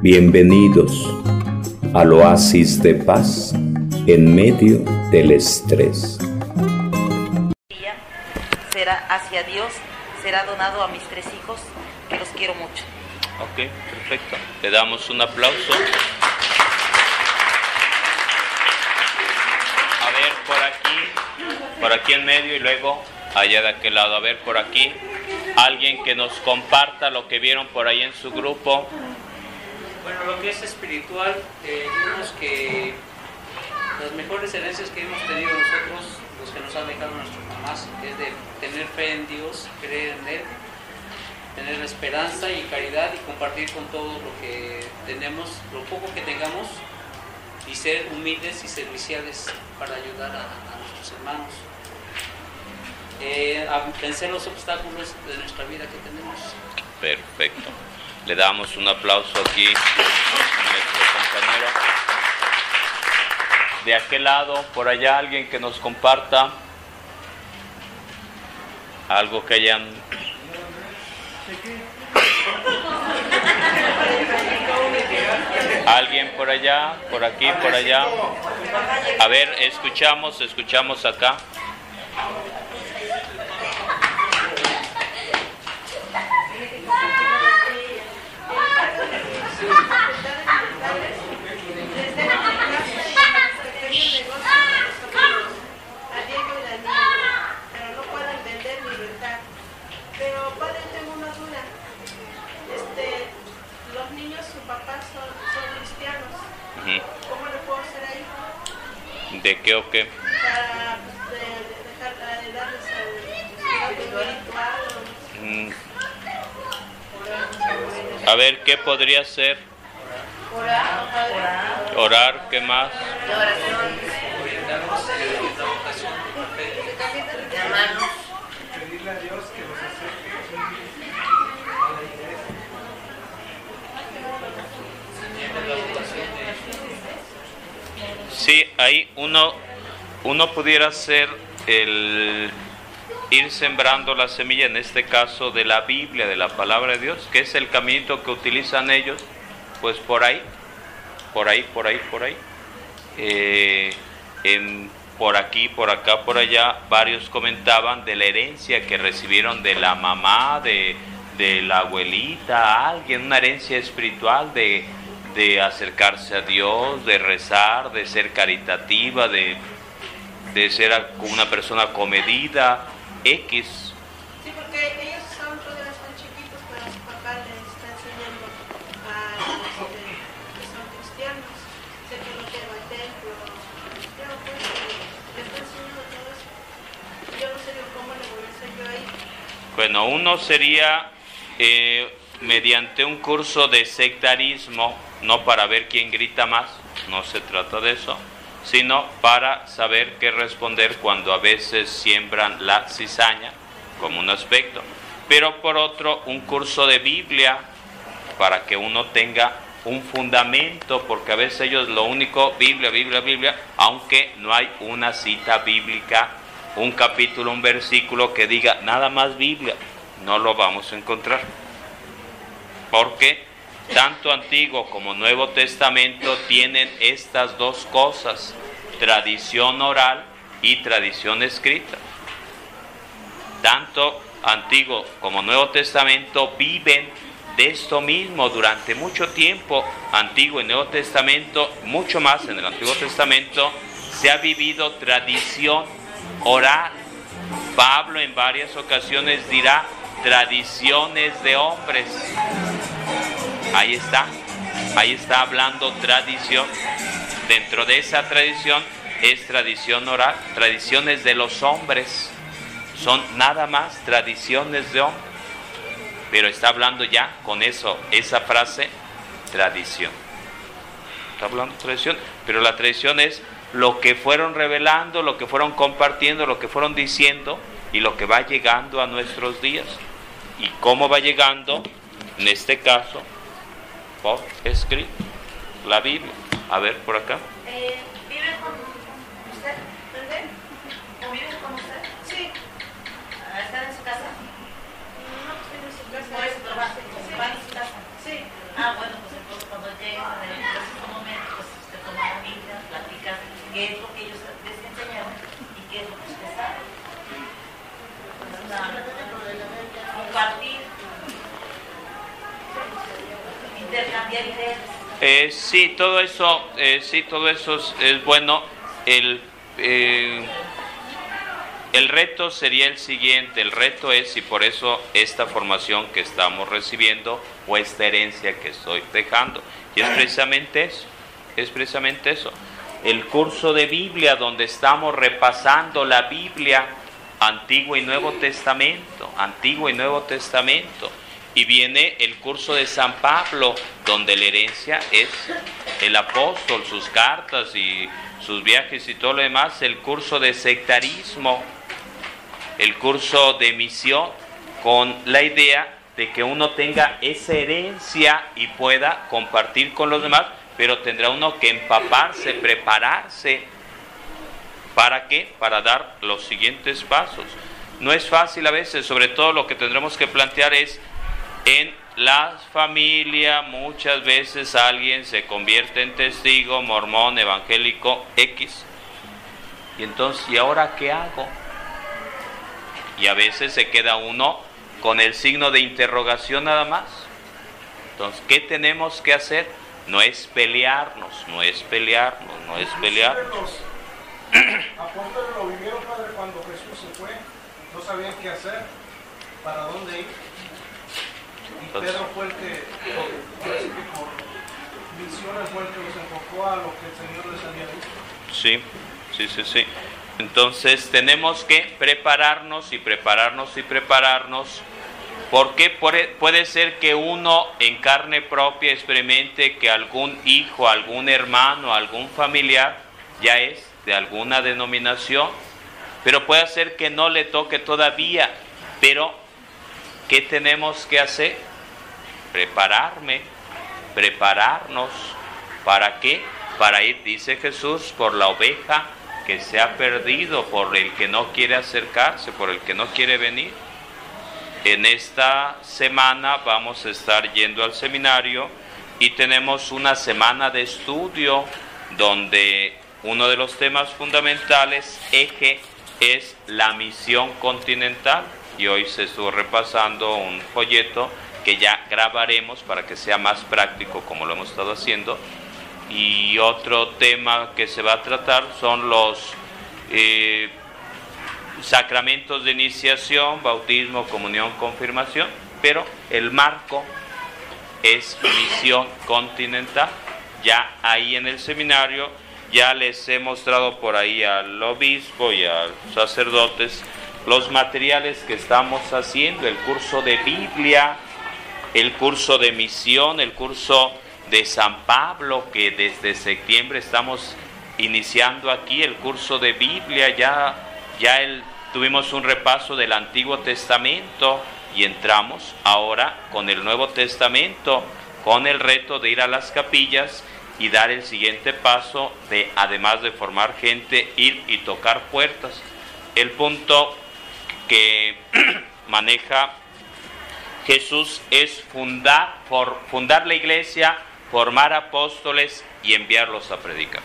Bienvenidos al oasis de paz en medio del estrés. Será hacia Dios, será donado a mis tres hijos, que los quiero mucho. Ok, perfecto. Le damos un aplauso. A ver, por aquí, por aquí en medio y luego allá de aquel lado. A ver, por aquí, alguien que nos comparta lo que vieron por ahí en su grupo. Bueno, lo que es espiritual, eh, vimos que las mejores herencias que hemos tenido nosotros, los que nos han dejado nuestras mamás, es de tener fe en Dios, creer en Él, tener esperanza y caridad y compartir con todo lo que tenemos, lo poco que tengamos, y ser humildes y serviciales para ayudar a, a nuestros hermanos. Eh, a vencer los obstáculos de nuestra vida que tenemos. Perfecto. Le damos un aplauso aquí a nuestro compañero. De aquel lado, por allá, alguien que nos comparta algo que hayan... Alguien por allá, por aquí, por allá. A ver, escuchamos, escuchamos acá. pero no puedo entender mi verdad. Pero padre, tengo una duda. Este, los niños, su papá son, son cristianos. Ujú. ¿Cómo le puedo hacer ahí ¿De qué o qué? para pues, de, de dejar de darles el. A ver, ¿qué podría ser? Orar, ¿qué más? La vocación por fe. Siempre la vocación de Sí, ahí uno, uno pudiera ser el ir sembrando la semilla, en este caso de la Biblia, de la palabra de Dios, que es el caminito que utilizan ellos, pues por ahí, por ahí, por ahí, por ahí. Eh, en- por aquí, por acá, por allá, varios comentaban de la herencia que recibieron de la mamá, de, de la abuelita, alguien, una herencia espiritual de, de acercarse a Dios, de rezar, de ser caritativa, de, de ser una persona comedida, X. Sí, porque ellos son, todavía están chiquitos, pero su papá les está enseñando a los que, que son cristianos. Sé que lo lleva al templo pues, le está enseñando todo eso. Yo no sé cómo le voy a hacer yo ahí. Bueno, uno sería eh, mediante un curso de sectarismo, no para ver quién grita más, no se trata de eso, sino para saber qué responder cuando a veces siembran la cizaña como un aspecto. Pero por otro, un curso de Biblia para que uno tenga un fundamento, porque a veces ellos lo único, Biblia, Biblia, Biblia, aunque no hay una cita bíblica, un capítulo, un versículo que diga nada más Biblia, no lo vamos a encontrar. Porque tanto Antiguo como Nuevo Testamento tienen estas dos cosas, tradición oral y tradición escrita. Tanto Antiguo como Nuevo Testamento viven de esto mismo durante mucho tiempo. Antiguo y Nuevo Testamento, mucho más en el Antiguo Testamento, se ha vivido tradición oral. Pablo en varias ocasiones dirá tradiciones de hombres. Ahí está, ahí está hablando tradición. Dentro de esa tradición es tradición oral, tradiciones de los hombres. Son nada más tradiciones de hombres. Pero está hablando ya con eso, esa frase, tradición. Está hablando tradición, pero la tradición es lo que fueron revelando, lo que fueron compartiendo, lo que fueron diciendo y lo que va llegando a nuestros días. ¿Y cómo va llegando? En este caso, por escrito, la Biblia. A ver, por acá. Eh, ¿Vive con usted? ¿Verdad? ¿O vive con usted? Sí. ¿Están en su casa? No, estoy en su casa. Por eso trabaja. Sí. ¿Van a su casa? Sí. Ah, bueno, pues entonces cuando intercambiar ideas. Eh, sí, todo eso, eh, sí, todo eso es, bueno. El, eh, el reto sería el siguiente, el reto es, y por eso esta formación que estamos recibiendo o esta herencia que estoy dejando, y es precisamente eso, es precisamente eso. El curso de Biblia donde estamos repasando la Biblia, Antiguo y Nuevo Testamento, Antiguo y Nuevo Testamento. Y viene el curso de San Pablo, donde la herencia es el apóstol, sus cartas y sus viajes y todo lo demás, el curso de sectarismo, el curso de misión, con la idea de que uno tenga esa herencia y pueda compartir con los demás, pero tendrá uno que empaparse, prepararse. ¿Para qué? Para dar los siguientes pasos. No es fácil a veces, sobre todo lo que tendremos que plantear es en la familia muchas veces alguien se convierte en testigo, mormón, evangélico, X. Y entonces, ¿y ahora qué hago? Y a veces se queda uno con el signo de interrogación nada más. Entonces, ¿qué tenemos que hacer? No es pelearnos, no es pelearnos, no es pelearnos. Apóstoles lo vivieron, cuando Jesús se fue. No sabían qué hacer, para dónde ir. Y Entonces- Pedro fue el que, misiones fue el que los enfocó a lo que el Señor les había dicho. Sí, sí, sí, sí. Entonces tenemos que prepararnos y prepararnos y prepararnos. Porque puede, puede ser que uno en carne propia experimente que algún hijo, algún hermano, algún familiar ya es de alguna denominación, pero puede ser que no le toque todavía. Pero, ¿qué tenemos que hacer? Prepararme, prepararnos. ¿Para qué? Para ir, dice Jesús, por la oveja que se ha perdido, por el que no quiere acercarse, por el que no quiere venir. En esta semana vamos a estar yendo al seminario y tenemos una semana de estudio donde uno de los temas fundamentales, eje, es la misión continental. Y hoy se estuvo repasando un folleto que ya grabaremos para que sea más práctico como lo hemos estado haciendo. Y otro tema que se va a tratar son los eh, sacramentos de iniciación, bautismo, comunión, confirmación, pero el marco es misión continental. Ya ahí en el seminario ya les he mostrado por ahí al obispo y a los sacerdotes los materiales que estamos haciendo, el curso de Biblia, el curso de misión, el curso de San Pablo, que desde septiembre estamos iniciando aquí, el curso de Biblia, ya, ya tuvimos un repaso del Antiguo Testamento y entramos ahora con el Nuevo Testamento, con el reto de ir a las capillas y dar el siguiente paso de, además de formar gente, ir y tocar puertas. El punto que maneja Jesús es fundar, la iglesia, formar apóstoles y enviarlos a predicar.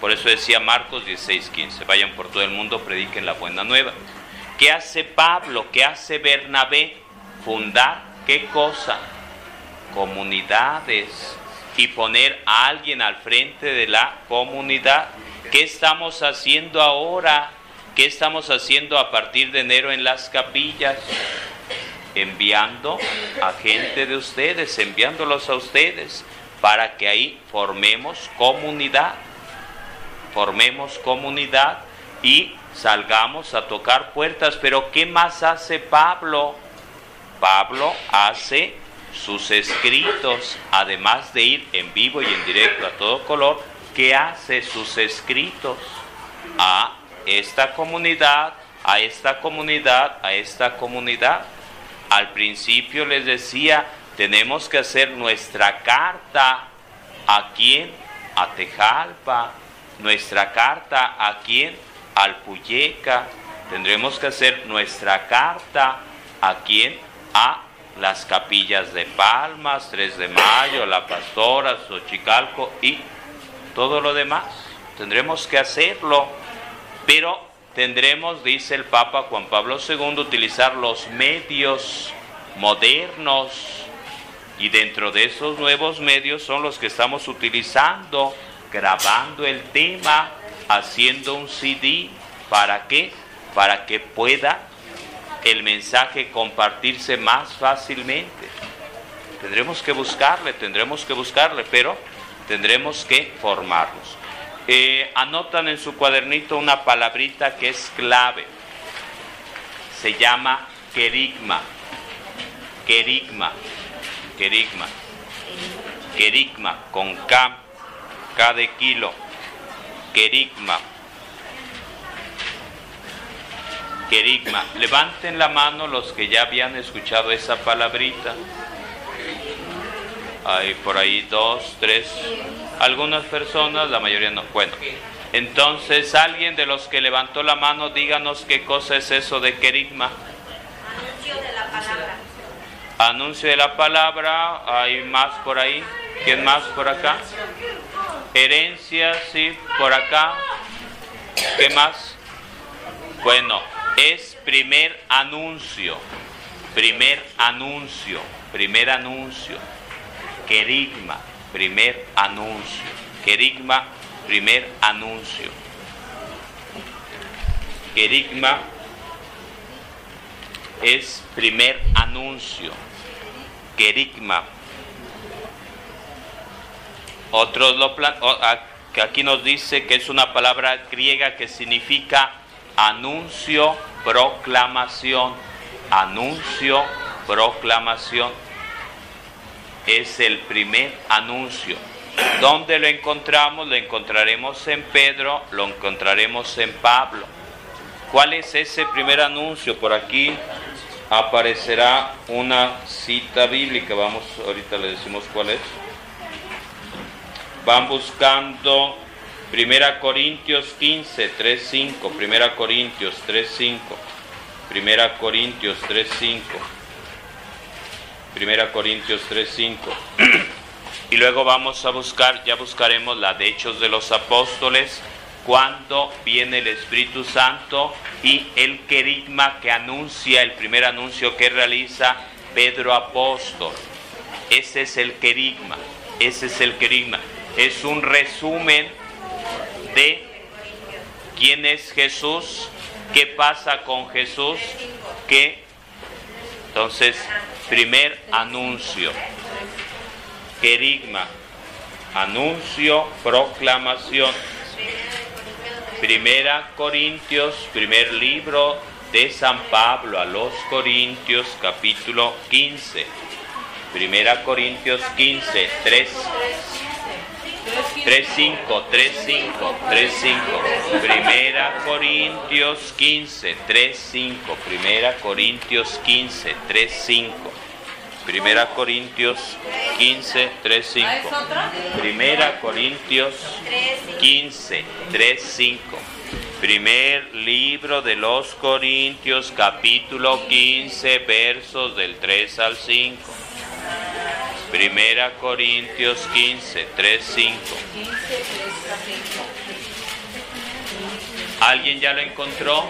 Por eso decía Marcos 16:15, vayan por todo el mundo, prediquen la buena nueva. ¿Qué hace Pablo? ¿Qué hace Bernabé? Fundar, ¿qué cosa? Comunidades y poner a alguien al frente de la comunidad. ¿Qué estamos haciendo ahora? ¿Qué estamos haciendo a partir de enero en las capillas? enviando a gente de ustedes, enviándolos a ustedes, para que ahí formemos comunidad, formemos comunidad y salgamos a tocar puertas. Pero ¿qué más hace Pablo? Pablo hace sus escritos, además de ir en vivo y en directo a todo color, ¿qué hace sus escritos? A esta comunidad, a esta comunidad, a esta comunidad. Al principio les decía, tenemos que hacer nuestra carta a quién? A Tejalpa, nuestra carta a quién? Al Puyeca. Tendremos que hacer nuestra carta a quién? A las capillas de Palmas, 3 de Mayo, La Pastora, Xochicalco y todo lo demás. Tendremos que hacerlo, pero tendremos, dice el Papa Juan Pablo II, utilizar los medios modernos Y dentro de esos nuevos medios son los que estamos utilizando, grabando el tema, haciendo un CD. ¿Para qué? Para que pueda el mensaje compartirse más fácilmente. Tendremos que buscarle, tendremos que buscarle, pero tendremos que formarnos. Eh, anotan en su cuadernito una palabrita que es clave. Se llama querigma. Querigma. Querigma. Querigma con K. K de kilo. Querigma. Querigma. Levanten la mano los que ya habían escuchado esa palabrita. Hay por ahí dos, tres, algunas personas, la mayoría no. Bueno, entonces alguien de los que levantó la mano, díganos qué cosa es eso de querigma. Anuncio de la palabra. Anuncio de la palabra, hay más por ahí. ¿Quién más por acá? Herencia, sí, por acá. ¿Qué más? Bueno, es primer anuncio. Primer anuncio. Primer anuncio. Querigma. Primer anuncio. Querigma. Primer anuncio. Querigma es primer anuncio. Querigma. Otros lo que aquí nos dice que es una palabra griega que significa anuncio, proclamación. Anuncio, proclamación. Es el primer anuncio. ¿Dónde lo encontramos? Lo encontraremos en Pedro, lo encontraremos en Pablo. ¿Cuál es ese primer anuncio? Por aquí aparecerá una cita bíblica. Vamos, ahorita le decimos cuál es. Van buscando 1 Corintios 15, 3, 5. 1 Corintios 3, 5. 1 Corintios 3, 5. 1 Corintios 3, 5. Y luego vamos a buscar, ya buscaremos la de Hechos de los Apóstoles, cuando viene el Espíritu Santo y el querigma que anuncia, el primer anuncio que realiza Pedro Apóstol. Ese es el querigma, ese es el querigma. Es un resumen de quién es Jesús, qué pasa con Jesús, qué... Entonces, primer anuncio querigma, anuncio, proclamación. Primera Corintios, primer libro de San Pablo a los Corintios, capítulo 15. Primera Corintios 15, 3, 3, 5, 3, 5, 3, 5. Primera Corintios 15, 3, 5. Primera Corintios 15, 3, 5. Primera Corintios 15, 3, 5. Primera Corintios 15, 3, 5. Primer libro de los Corintios, capítulo 15, versos del 3 al 5. Primera Corintios 15, 3, 5. ¿Alguien ya lo encontró?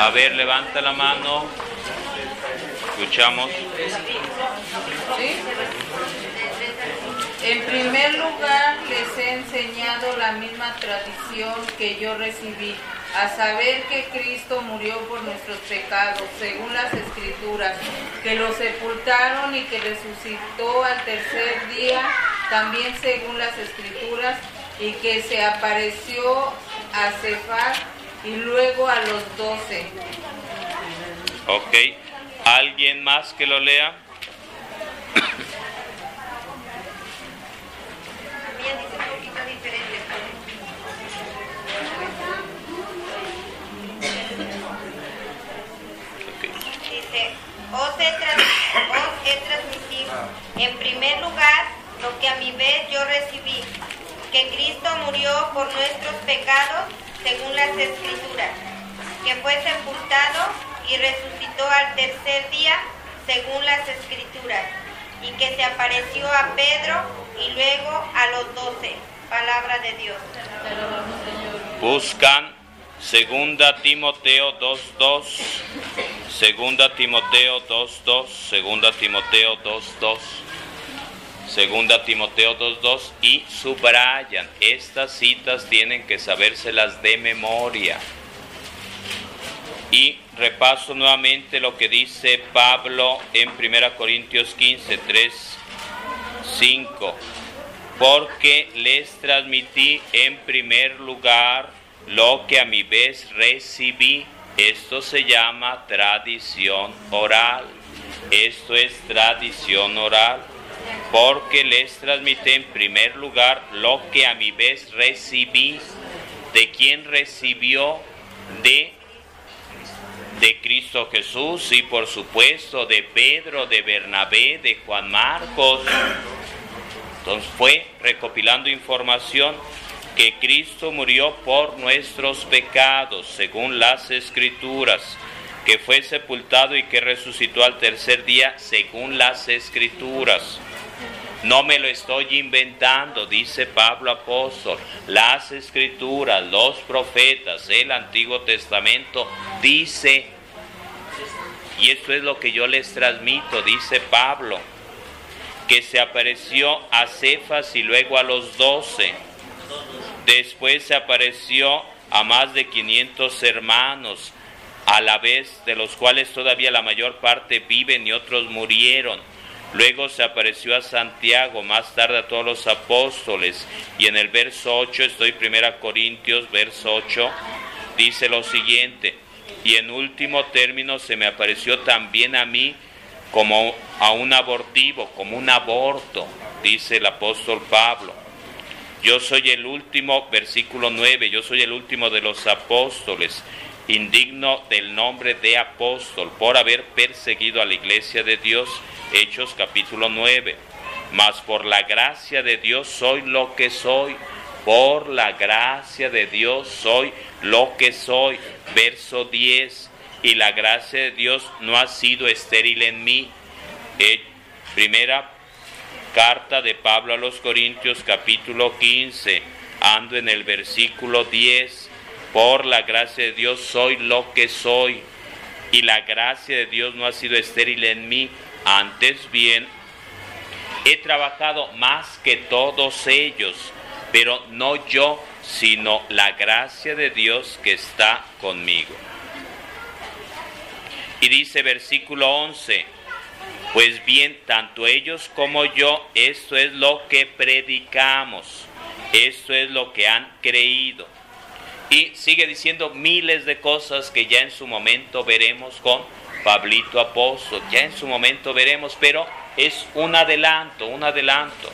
A ver, levanta la mano. Escuchamos. En primer lugar, les he enseñado la misma tradición que yo recibí, a saber que Cristo murió por nuestros pecados, según las Escrituras, que lo sepultaron y que resucitó al tercer día, también según las Escrituras, y que se apareció a Cefar y luego a los doce. Ok. ¿Alguien más que lo lea? También dice un poquito diferente. Ok. Dice, os he, trans- os he transmitido en primer lugar lo que a mi vez yo recibí, que Cristo murió por nuestros pecados según las escrituras, que fue sepultado y resucitó al tercer día según las escrituras, y que se apareció a Pedro y luego a los doce. Palabra de Dios. Buscan Segunda Timoteo 2.2, Segunda Timoteo 2.2, Segunda Timoteo 2.2, Segunda Timoteo 2.2 y subrayan, estas citas tienen que sabérselas de memoria. Y repaso nuevamente lo que dice Pablo en 1 Corintios 15, 3, 5. Porque les transmití en primer lugar lo que a mi vez recibí. Esto se llama tradición oral. Esto es tradición oral. Porque les transmití en primer lugar lo que a mi vez recibí. ¿De quién recibió? De de Cristo Jesús y por supuesto de Pedro, de Bernabé, de Juan Marcos. Entonces fue recopilando información que Cristo murió por nuestros pecados, según las escrituras, que fue sepultado y que resucitó al tercer día, según las escrituras. No me lo estoy inventando, dice Pablo apóstol. Las escrituras, los profetas, el Antiguo Testamento dice, y esto es lo que yo les transmito, dice Pablo, que se apareció a Cefas y luego a los doce. Después se apareció a más de 500 hermanos, a la vez de los cuales todavía la mayor parte viven y otros murieron Luego se apareció a Santiago, más tarde a todos los apóstoles. Y en el verso 8, estoy primera Corintios, verso 8, dice lo siguiente. Y en último término se me apareció también a mí como a un abortivo, como un aborto, dice el apóstol Pablo. Yo soy el último, versículo 9, yo soy el último de los apóstoles, indigno del nombre de apóstol, por haber perseguido a la iglesia de Dios Hechos capítulo 9. Mas por la gracia de Dios soy lo que soy. Por la gracia de Dios soy lo que soy. Verso 10. Y la gracia de Dios no ha sido estéril en mí. Eh, primera carta de Pablo a los Corintios capítulo 15. Ando en el versículo 10. Por la gracia de Dios soy lo que soy. Y la gracia de Dios no ha sido estéril en mí antes bien, he trabajado más que todos ellos, pero no yo, sino la gracia de Dios que está conmigo. Y dice versículo 11, pues bien, tanto ellos como yo, esto es lo que predicamos, esto es lo que han creído. Y sigue diciendo miles de cosas que ya en su momento veremos con Pablito Apóstol, ya en su momento veremos, pero es un adelanto, un adelanto.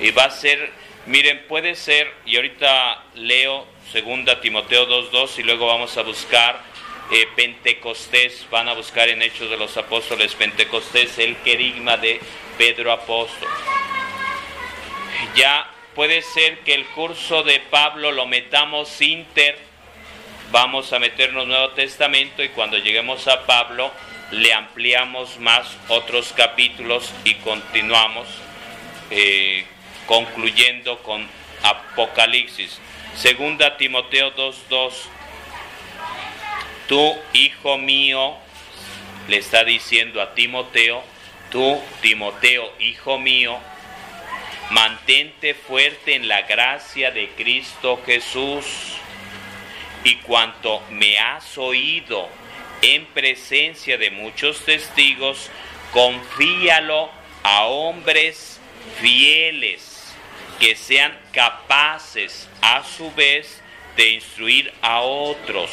Y va a ser, miren, puede ser, y ahorita leo segunda Timoteo 2.2 y luego vamos a buscar eh, Pentecostés, van a buscar en Hechos de los Apóstoles Pentecostés el querigma de Pedro Apóstol. Ya puede ser que el curso de Pablo lo metamos inter vamos a meternos Nuevo Testamento y cuando lleguemos a Pablo le ampliamos más otros capítulos y continuamos eh, concluyendo con Apocalipsis. Segunda Timoteo 2.2. Tú, hijo mío, le está diciendo a Timoteo, tú, Timoteo, hijo mío, mantente fuerte en la gracia de Cristo Jesús y cuanto me has oído en presencia de muchos testigos, confíalo a hombres fieles que sean capaces a su vez de instruir a otros.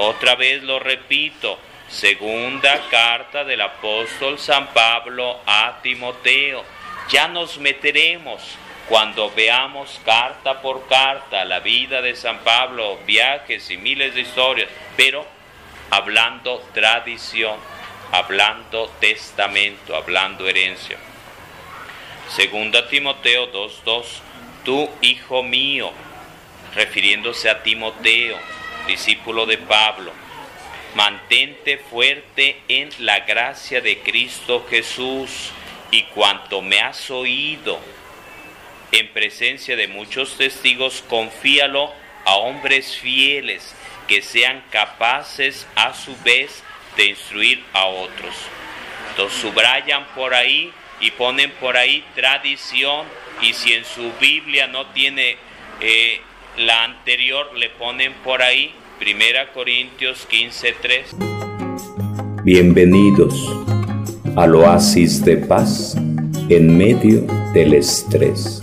Otra vez lo repito, segunda carta del apóstol San Pablo a Timoteo. Ya nos meteremos cuando veamos carta por carta la vida de San Pablo, viajes y miles de historias, pero hablando tradición, hablando testamento, hablando herencia. Segunda Timoteo 2.2, tú hijo mío, refiriéndose a Timoteo, discípulo de Pablo, mantente fuerte en la gracia de Cristo Jesús y cuanto me has oído, en presencia de muchos testigos, confíalo a hombres fieles que sean capaces a su vez de instruir a otros. Entonces subrayan por ahí y ponen por ahí tradición y si en su Biblia no tiene eh, la anterior, le ponen por ahí 1 Corintios 15:3. Bienvenidos al oasis de paz en medio del estrés.